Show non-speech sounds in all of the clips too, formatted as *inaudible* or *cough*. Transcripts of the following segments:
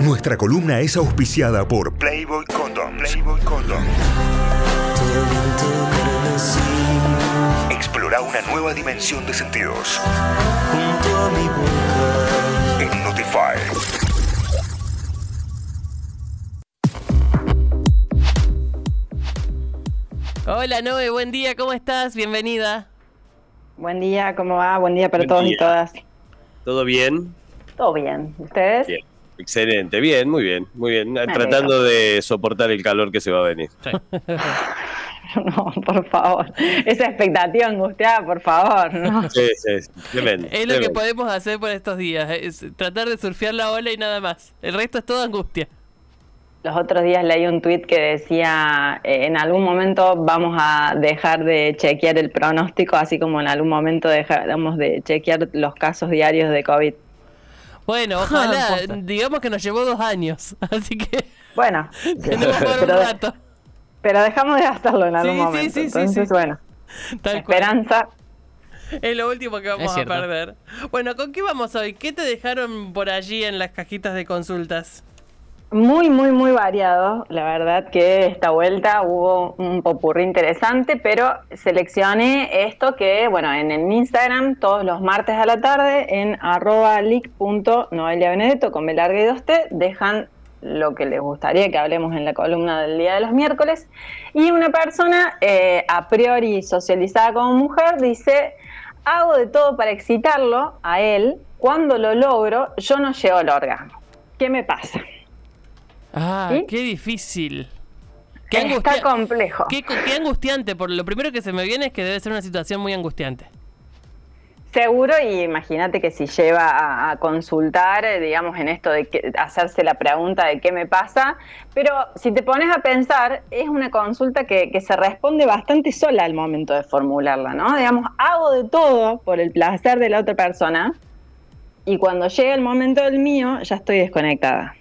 Nuestra columna es auspiciada por Playboy Condoms. Playboy Condoms. Explora una nueva dimensión de sentidos. En Notify. Hola Noé, buen día, ¿cómo estás? Bienvenida. Buen día, ¿cómo va? Buen día para Buen todos día. y todas. ¿Todo bien? Todo bien. ¿Ustedes? Bien. Excelente, bien, muy bien, muy bien. Tratando de soportar el calor que se va a venir. *laughs* No, por favor. Esa expectativa angustiada, por favor. ¿no? Sí, sí, sí, tremendo, Es lo que podemos hacer por estos días, es tratar de surfear la ola y nada más. El resto es toda angustia. Los otros días leí un tuit que decía, eh, en algún momento vamos a dejar de chequear el pronóstico, así como en algún momento dejamos de chequear los casos diarios de COVID. Bueno, *laughs* ojalá, digamos que nos llevó dos años, *laughs* así que Bueno, *laughs* tenemos por un pero, rato. pero dejamos de hacerlo en algún Sí, momento. sí, sí, Entonces, sí. bueno, Tal cual. esperanza. Es lo último que vamos a perder. Bueno, ¿con qué vamos hoy? ¿Qué te dejaron por allí en las cajitas de consultas? Muy, muy, muy variado. La verdad que esta vuelta hubo un popurrí interesante, pero seleccioné esto que, bueno, en el Instagram todos los martes a la tarde en arroba leak.noeliabenedetto con B y 2T dejan lo que les gustaría que hablemos en la columna del día de los miércoles. Y una persona eh, a priori socializada como mujer dice, hago de todo para excitarlo a él, cuando lo logro yo no llego al orgasmo. ¿Qué me pasa? Ah, ¿Sí? qué difícil. Qué, Está complejo. qué, qué angustiante. Por lo primero que se me viene es que debe ser una situación muy angustiante. Seguro, y imagínate que si lleva a, a consultar, eh, digamos, en esto de que- hacerse la pregunta de qué me pasa, pero si te pones a pensar, es una consulta que, que se responde bastante sola al momento de formularla, ¿no? Digamos, hago de todo por el placer de la otra persona, y cuando llega el momento del mío, ya estoy desconectada.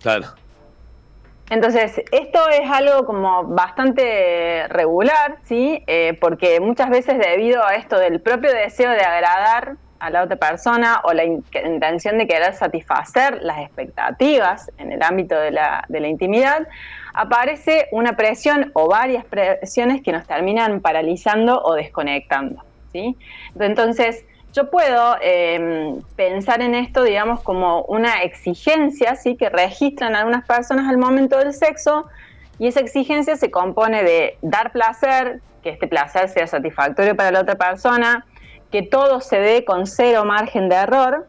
Claro. Entonces, esto es algo como bastante regular, ¿sí? Eh, porque muchas veces debido a esto del propio deseo de agradar a la otra persona o la in- intención de querer satisfacer las expectativas en el ámbito de la, de la intimidad, aparece una presión o varias presiones que nos terminan paralizando o desconectando, ¿sí? Entonces, yo puedo eh, pensar en esto, digamos, como una exigencia, ¿sí? Que registran algunas personas al momento del sexo, y esa exigencia se compone de dar placer, que este placer sea satisfactorio para la otra persona, que todo se dé con cero margen de error,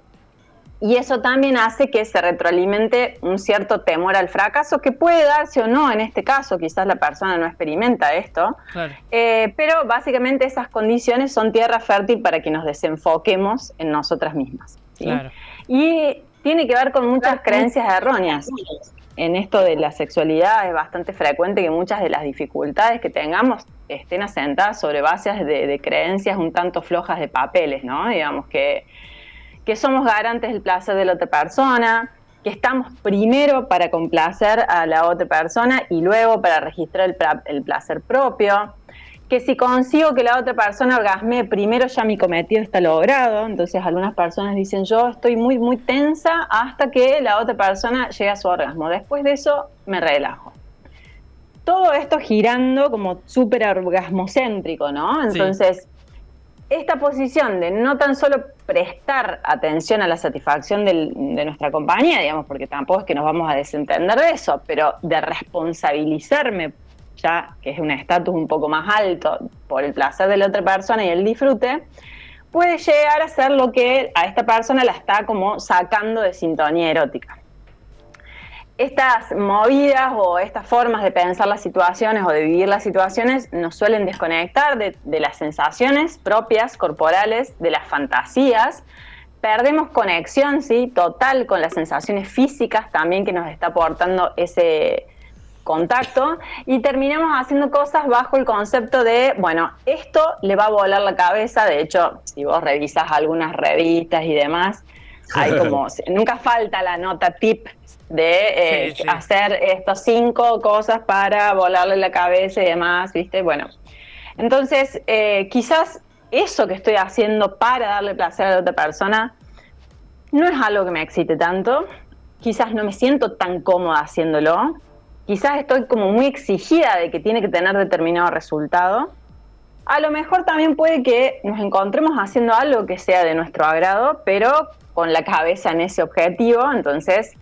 y eso también hace que se retroalimente un cierto temor al fracaso, que puede darse o no en este caso, quizás la persona no experimenta esto, Claro. eh, pero básicamente esas condiciones son tierra fértil para que nos desenfoquemos en nosotras mismas. ¿sí? Claro. Y tiene que ver con muchas creencias erróneas. En esto de la sexualidad es bastante frecuente que muchas de las dificultades que tengamos estén asentadas sobre bases de, de creencias un tanto flojas de papeles, ¿no? Digamos que, que somos garantes del placer de la otra persona, que estamos primero para complacer a la otra persona y luego para registrar el, placer propio, que si consigo que la otra persona orgasme, primero ya mi cometido está logrado. Entonces algunas personas dicen, yo estoy muy, muy tensa hasta que la otra persona llegue a su orgasmo. Después de eso me relajo. Todo esto girando como súper orgasmocéntrico, ¿no? Sí. Esta posición de no tan solo prestar atención a la satisfacción de nuestra compañía, digamos, porque tampoco es que nos vamos a desentender de eso, pero de responsabilizarme ya que es un estatus un poco más alto por el placer de la otra persona y el disfrute, puede llegar a ser lo que a esta persona la está como sacando de sintonía erótica. Estas movidas o estas formas de pensar las situaciones o de vivir las situaciones nos suelen desconectar de, de las sensaciones propias, corporales, de las fantasías. Perdemos conexión, sí, total con las sensaciones físicas también que nos está aportando ese, contacto. Y terminamos haciendo cosas bajo el concepto de, bueno, esto le va a volar la cabeza, de hecho, si vos revisas algunas revistas y demás, hay como, *laughs* nunca falta la nota tip de eh, Sí, sí. hacer estas cinco cosas para volarle la cabeza y demás, ¿viste? Bueno, entonces, eh, quizás eso que estoy haciendo para darle placer a la otra persona no es algo que me excite tanto, quizás no me siento tan cómoda haciéndolo, quizás estoy como muy exigida de que tiene que tener determinado resultado. A lo mejor también puede que nos encontremos haciendo algo que sea de nuestro agrado, pero con la cabeza en ese objetivo, entonces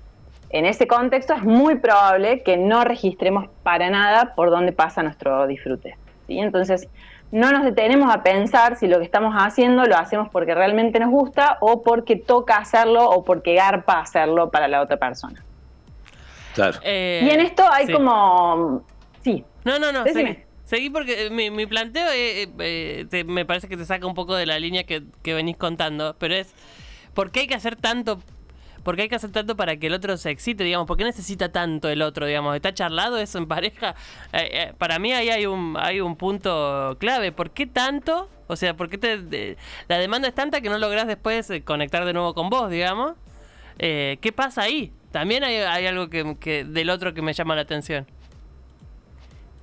en ese contexto es muy probable que no registremos para nada por dónde pasa nuestro disfrute. ¿sí? Entonces, no nos detenemos a pensar si lo que estamos haciendo lo hacemos porque realmente nos gusta o porque toca hacerlo o porque garpa hacerlo para la otra persona. Claro. Eh, y en esto hay sí. como... Sí. No, no, no, Decime. seguí. Seguí porque mi, mi planteo eh, eh, eh, te- me parece que te saca un poco de la línea que, que venís contando, pero es, ¿por qué hay que hacer tanto? ¿Por qué hay que hacer tanto para que el otro se excite, digamos? ¿Por qué necesita tanto el otro, digamos? ¿Está charlado eso en pareja? Eh, eh, para mí ahí hay un, hay un punto clave. ¿Por qué tanto? O sea, ¿por qué te, de- la demanda es tanta que no lográs después eh, conectar de nuevo con vos, digamos? Eh, ¿Qué pasa ahí? También hay, hay algo que, que del otro que me llama la atención.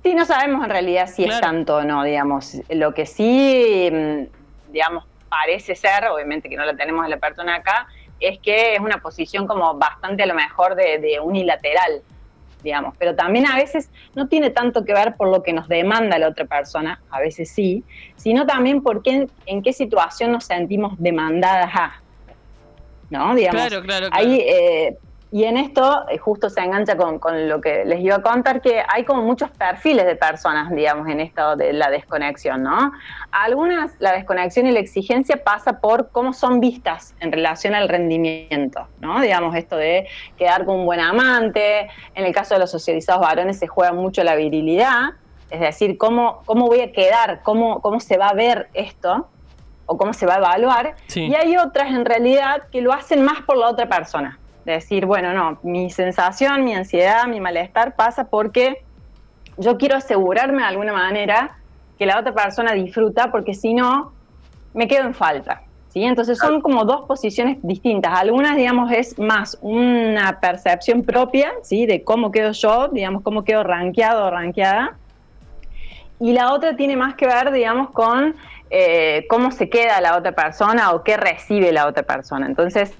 Sí, no sabemos en realidad si es tanto o no, digamos. Lo que sí, mm, digamos, parece ser, obviamente que no la tenemos en la persona acá, es que es una posición como bastante a lo mejor de, de unilateral, digamos. Pero también a veces no tiene tanto que ver por lo que nos demanda la otra persona, a veces sí, sino también por qué, en qué situación nos sentimos demandadas a. ¿No? Digamos, Claro, claro, claro. Ahí, eh, y en esto eh, justo se engancha con, con lo que les iba a contar, que hay como muchos perfiles de personas, digamos, en esto de la desconexión, ¿no? Algunas, la desconexión y la exigencia pasa por cómo son vistas en relación al rendimiento, ¿no? Digamos, esto de quedar con un buen amante, en el caso de los socializados varones se juega mucho la virilidad, es decir, cómo, cómo voy a quedar, cómo, cómo se va a ver esto, o cómo se va a evaluar, Sí. y hay otras en realidad que lo hacen más por la otra persona. De decir, bueno, no, mi sensación, mi ansiedad, mi malestar pasa porque yo quiero asegurarme de alguna manera que la otra persona disfruta, porque si no, me quedo en falta. ¿sí? Entonces son como dos posiciones distintas. Algunas, digamos, es más una percepción propia, ¿sí? De cómo quedo yo, digamos, cómo quedo rankeado o rankeada. Y la otra tiene más que ver, digamos, con eh, cómo se queda la otra persona o qué recibe la otra persona. Entonces,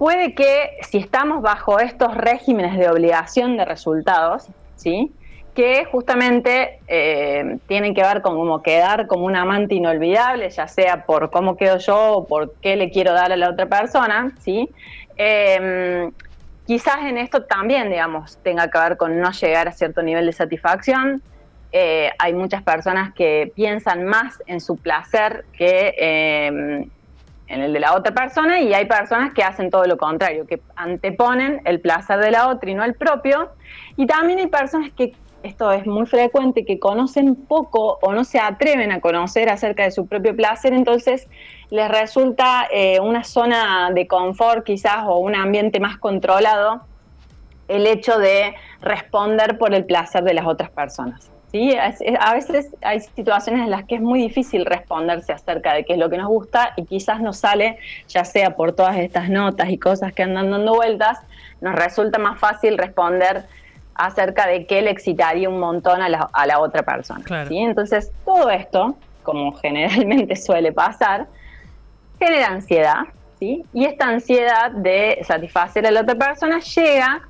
puede que si estamos bajo estos regímenes de obligación de resultados, ¿sí? que justamente eh, tienen que ver con cómo quedar como un amante inolvidable, ya sea por cómo quedo yo o por qué le quiero dar a la otra persona, ¿sí? Eh, quizás en esto también, digamos, tenga que ver con no llegar a cierto nivel de satisfacción. Eh, hay muchas personas que piensan más en su placer que eh, en el de la otra persona y hay personas que hacen todo lo contrario, que anteponen el placer de la otra y no el propio. Y también hay personas que, esto es muy frecuente, que conocen poco o no se atreven a conocer acerca de su propio placer, entonces les resulta eh, una zona de confort quizás o un ambiente más controlado el hecho de responder por el placer de las otras personas. ¿Sí? Es- es- A veces hay situaciones en las que es muy difícil responderse acerca de qué es lo que nos gusta y quizás nos sale, ya sea por todas estas notas y cosas que andan dando vueltas, nos resulta más fácil responder acerca de qué le excitaría un montón a la, a la otra persona. Claro. ¿sí? Entonces, todo esto, como *laughs* generalmente suele pasar, genera ansiedad, ¿sí? Y esta ansiedad de satisfacer a la otra persona llega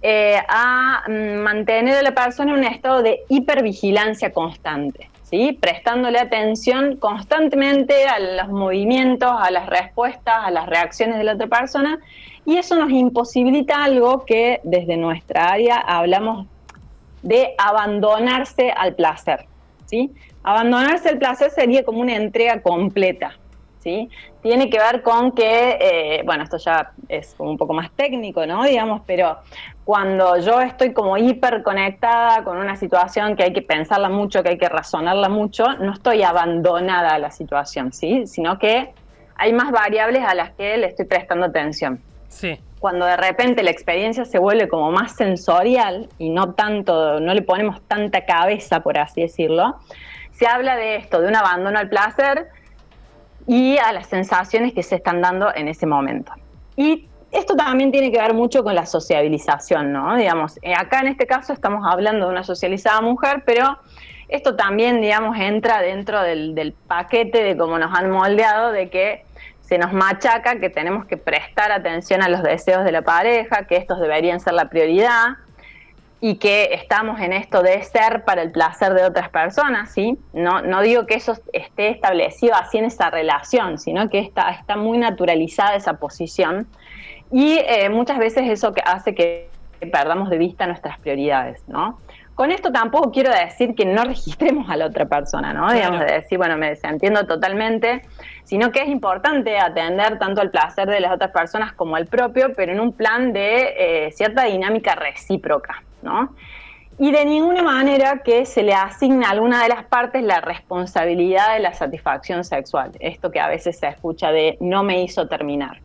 eh, a mm, mantener a la persona en un estado de hipervigilancia constante, ¿sí? Prestándole atención constantemente a los movimientos, a las respuestas, a las reacciones de la otra persona, y eso nos imposibilita algo que desde nuestra área hablamos de abandonarse al placer, ¿sí? Abandonarse al placer sería como una entrega completa, ¿sí? Tiene que ver con que, eh, bueno, esto ya es un poco más técnico, ¿no? Digamos, pero cuando yo estoy como hiper conectada con una situación que hay que pensarla mucho, que hay que razonarla mucho, no estoy abandonada a la situación, ¿sí? Sino que hay más variables a las que le estoy prestando atención Sí. cuando de repente la experiencia se vuelve como más sensorial y no tanto, no le ponemos tanta cabeza, por así decirlo, se habla de esto, de un abandono al placer y a las sensaciones que se están dando en ese momento. Y esto también tiene que ver mucho con la sociabilización, ¿no? Digamos, eh, acá en este caso estamos hablando de una socializada mujer, pero esto también, digamos, entra dentro del, del paquete de cómo nos han moldeado, de que se nos machaca que tenemos que prestar atención a los deseos de la pareja, que estos deberían ser la prioridad y que estamos en esto de ser para el placer de otras personas, ¿sí? No, no digo que eso esté establecido así en esa relación, sino que está, está muy naturalizada esa posición y eh, muchas veces eso que hace que perdamos de vista nuestras prioridades, ¿no? Con esto tampoco quiero decir que no *laughs* registremos a la otra persona, ¿no? Digamos, de decir, bueno, me desentiendo totalmente, sino que es importante atender tanto el placer de las otras personas como el propio, pero en un plan de eh, cierta dinámica recíproca, ¿no? Y de ninguna manera que se le asigne a alguna de las partes la responsabilidad de la satisfacción sexual. Esto que a veces se escucha de no me hizo terminar.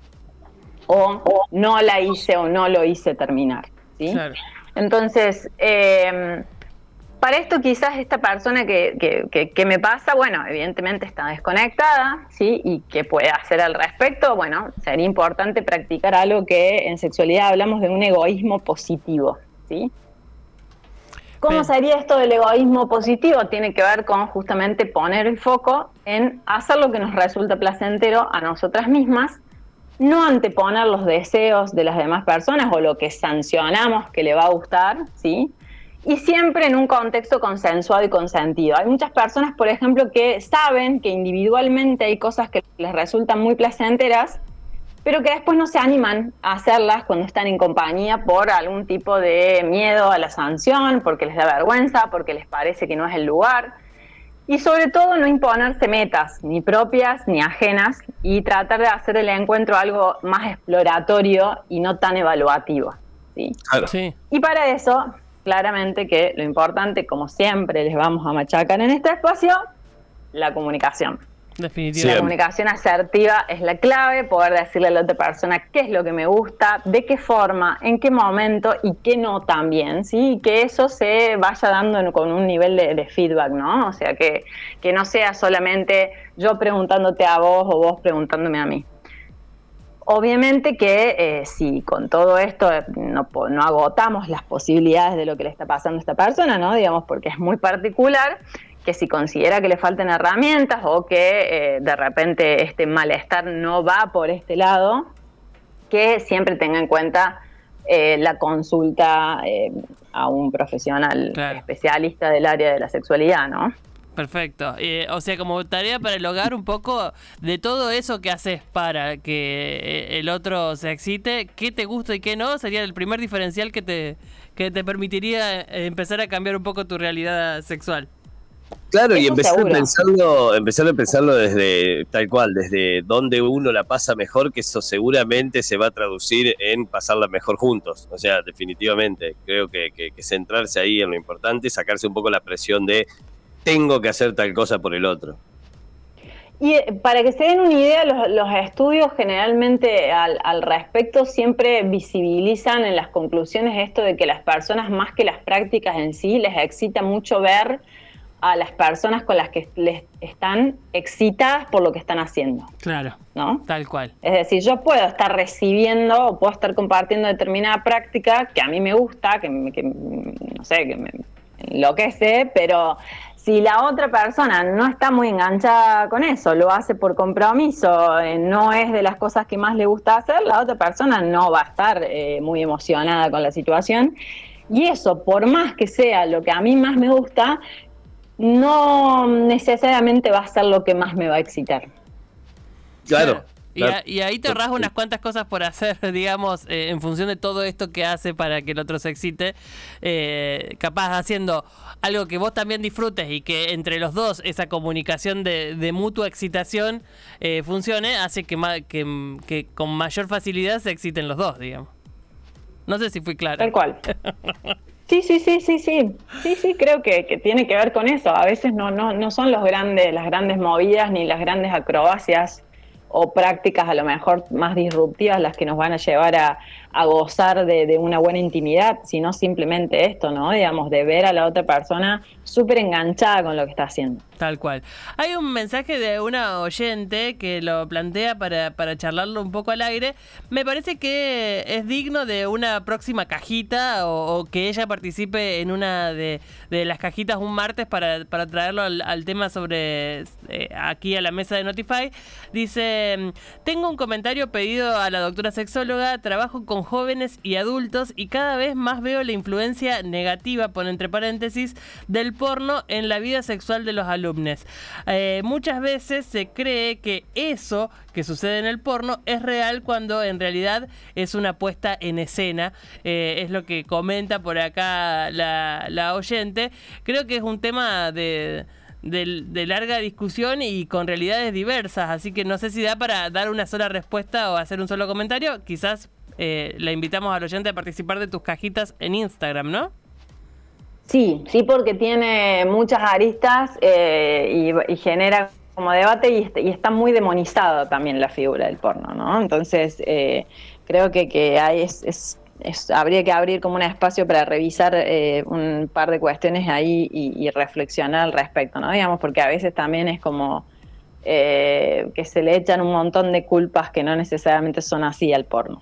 O, no la hice o no lo hice terminar. ¿sí? Claro. Entonces, eh, para esto quizás esta persona que, que, me pasa, bueno, evidentemente está desconectada, ¿sí? Y qué puede hacer al respecto, bueno, sería importante practicar algo que en sexualidad hablamos de un egoísmo positivo, ¿sí? ¿Cómo sería esto del egoísmo positivo? Tiene que ver con justamente poner el foco en hacer lo que nos resulta placentero a nosotras mismas no anteponer los deseos de las demás personas o lo que sancionamos que le va a gustar, ¿sí? Y siempre en un contexto consensuado y consentido. Hay muchas personas, por ejemplo, que saben que individualmente hay cosas que les resultan muy placenteras, pero que después no se animan a hacerlas cuando están en compañía por algún tipo de miedo a la sanción, porque les da vergüenza, porque les parece que no es el lugar. Y sobre todo no imponerse metas, ni propias ni ajenas, y tratar de hacer el encuentro algo más exploratorio y no tan evaluativo. ¿sí? Sí. Y para eso, claramente que lo importante, como siempre les vamos a machacar en este espacio, la comunicación. Definitivamente. La comunicación asertiva es la clave, poder decirle a la otra persona qué es lo que me gusta, de qué forma, en qué momento y qué no también, ¿sí? Y que eso se vaya dando con un nivel de, feedback, ¿no? O sea, que, que no sea solamente yo preguntándote a vos o vos preguntándome a mí. Obviamente que eh, si con todo esto no, no, agotamos las posibilidades de lo que le está pasando a esta persona, ¿no? Digamos, porque es muy particular, que si considera que le faltan herramientas o que eh, de repente este malestar no va por este lado, que siempre tenga en cuenta eh, la consulta eh, a un profesional especialista del área de la sexualidad, ¿no? Perfecto. o sea, como tarea para el hogar, un poco de todo eso que haces para que el otro se excite, qué te gusta y qué no, sería el primer diferencial que te, que te permitiría empezar a cambiar un poco tu realidad sexual. Claro, y empezar a, pensarlo, empezar a pensarlo desde tal cual, desde donde uno la pasa mejor, que eso seguramente se va a traducir en pasarla mejor juntos. O sea, definitivamente, creo que, centrarse ahí en lo importante, sacarse un poco la presión de tengo que hacer tal cosa por el otro. Y eh, para que se den una idea, los, estudios generalmente al, al, respecto siempre visibilizan en las conclusiones esto de que las personas más que las prácticas en sí les excita mucho ver a las personas con las que les están excitadas por lo que están haciendo. Claro. ¿No? Tal cual. Es decir, yo puedo estar recibiendo o puedo estar compartiendo determinada práctica que a mí me gusta, que, no sé, que me enloquece, pero si la otra persona no está muy enganchada con eso, lo hace por compromiso, eh, no es de las cosas que más le gusta hacer, la otra persona no va a estar eh, muy emocionada con la situación. Y eso, por más que sea lo que a mí más me gusta, no necesariamente va a ser lo que más me va a excitar. Claro. Y, ahí te rasgo unas cuantas cosas por hacer, *laughs* digamos, eh, en función de todo esto que hace para que el otro se excite. Eh, capaz haciendo algo que vos también disfrutes y que entre los dos esa comunicación de, mutua excitación eh, funcione, hace que, que, que con mayor facilidad se exciten los dos, digamos. No sé si fui claro. Tal cual. *laughs* Sí, sí, sí, sí, sí. Sí, sí, creo que, que, tiene que ver con eso. A veces no, no, no son los grandes, las grandes movidas ni las grandes acrobacias o prácticas a lo mejor más disruptivas las que nos van a llevar a, a gozar de, de, una buena intimidad, sino simplemente esto, ¿no? Digamos, de ver a la otra persona súper enganchada con lo que está haciendo. Tal cual. Hay un mensaje de una oyente que lo plantea para, para charlarlo un poco al aire. Me parece que es digno de una próxima cajita o, que ella participe en una de, las cajitas un martes para, para traerlo al, tema sobre eh, aquí a la mesa de Notify. Dice, tengo un comentario pedido a la doctora sexóloga, trabajo con jóvenes y adultos y cada vez más veo la influencia negativa, pone entre paréntesis, del porno en la vida sexual de los alumnos. Eh, muchas veces se cree que eso que sucede en el porno es real cuando en realidad es una puesta en escena. Eh, es lo que comenta por acá la, oyente. Creo que es un tema de... larga discusión y con realidades diversas. Así que no sé si da para dar una sola respuesta o hacer un solo comentario. Quizás eh, la invitamos al oyente a participar de tus cajitas en Instagram, ¿no? Sí, sí, porque tiene muchas aristas eh, y, genera como debate y, está muy demonizado también la figura del porno, ¿no? Entonces, eh, creo que, que hay, es, habría que abrir como un espacio para revisar eh, un par de cuestiones ahí y, reflexionar al respecto, ¿no? Digamos, porque a veces también es como que se le echan un montón de culpas que no necesariamente son así al porno.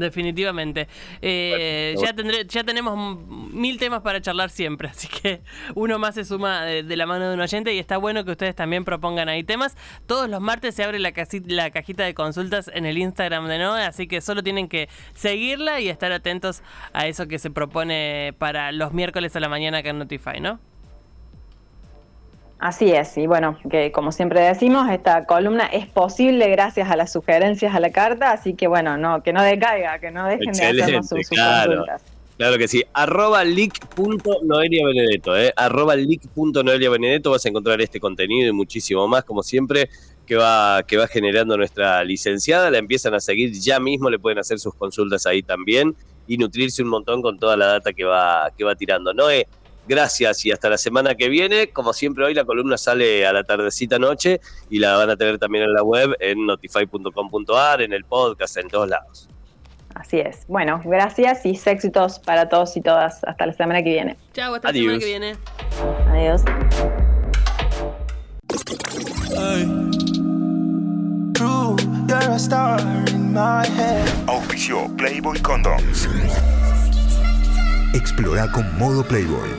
Definitivamente. Eh, ya, tendré, ya tenemos mil temas para charlar siempre, así que uno más se suma de, la mano de un oyente y está bueno que ustedes también propongan ahí temas. Todos los martes se abre la, la cajita de consultas en el Instagram de Noe, así que solo tienen que seguirla y estar atentos a eso que se propone para los miércoles a la mañana acá en Notify, ¿no? Así es, y bueno, que como siempre decimos, esta columna es posible gracias a las sugerencias a la carta, así que bueno, no, que no decaiga, que no dejen de hacernos sus, claro. consultas. Claro que sí. Arroba leak.noeliabenedetto, eh. Arroba leak.noeliabenedetto vas a encontrar este contenido y muchísimo más, como siempre, que va, que va generando nuestra licenciada. La empiezan a seguir ya mismo, le pueden hacer sus consultas ahí también y nutrirse un montón con toda la data que va, que va tirando. Noé, Gracias y hasta la semana que viene. Como siempre hoy la columna sale a la tardecita noche y la van a tener también en la web en notify.com.ar, en el podcast, en todos lados. Así es. Bueno, gracias y éxitos para todos y todas. Hasta la semana que viene. Chao, hasta la semana que viene. Adiós. Auspicio Playboy Condoms. Explora con modo Playboy.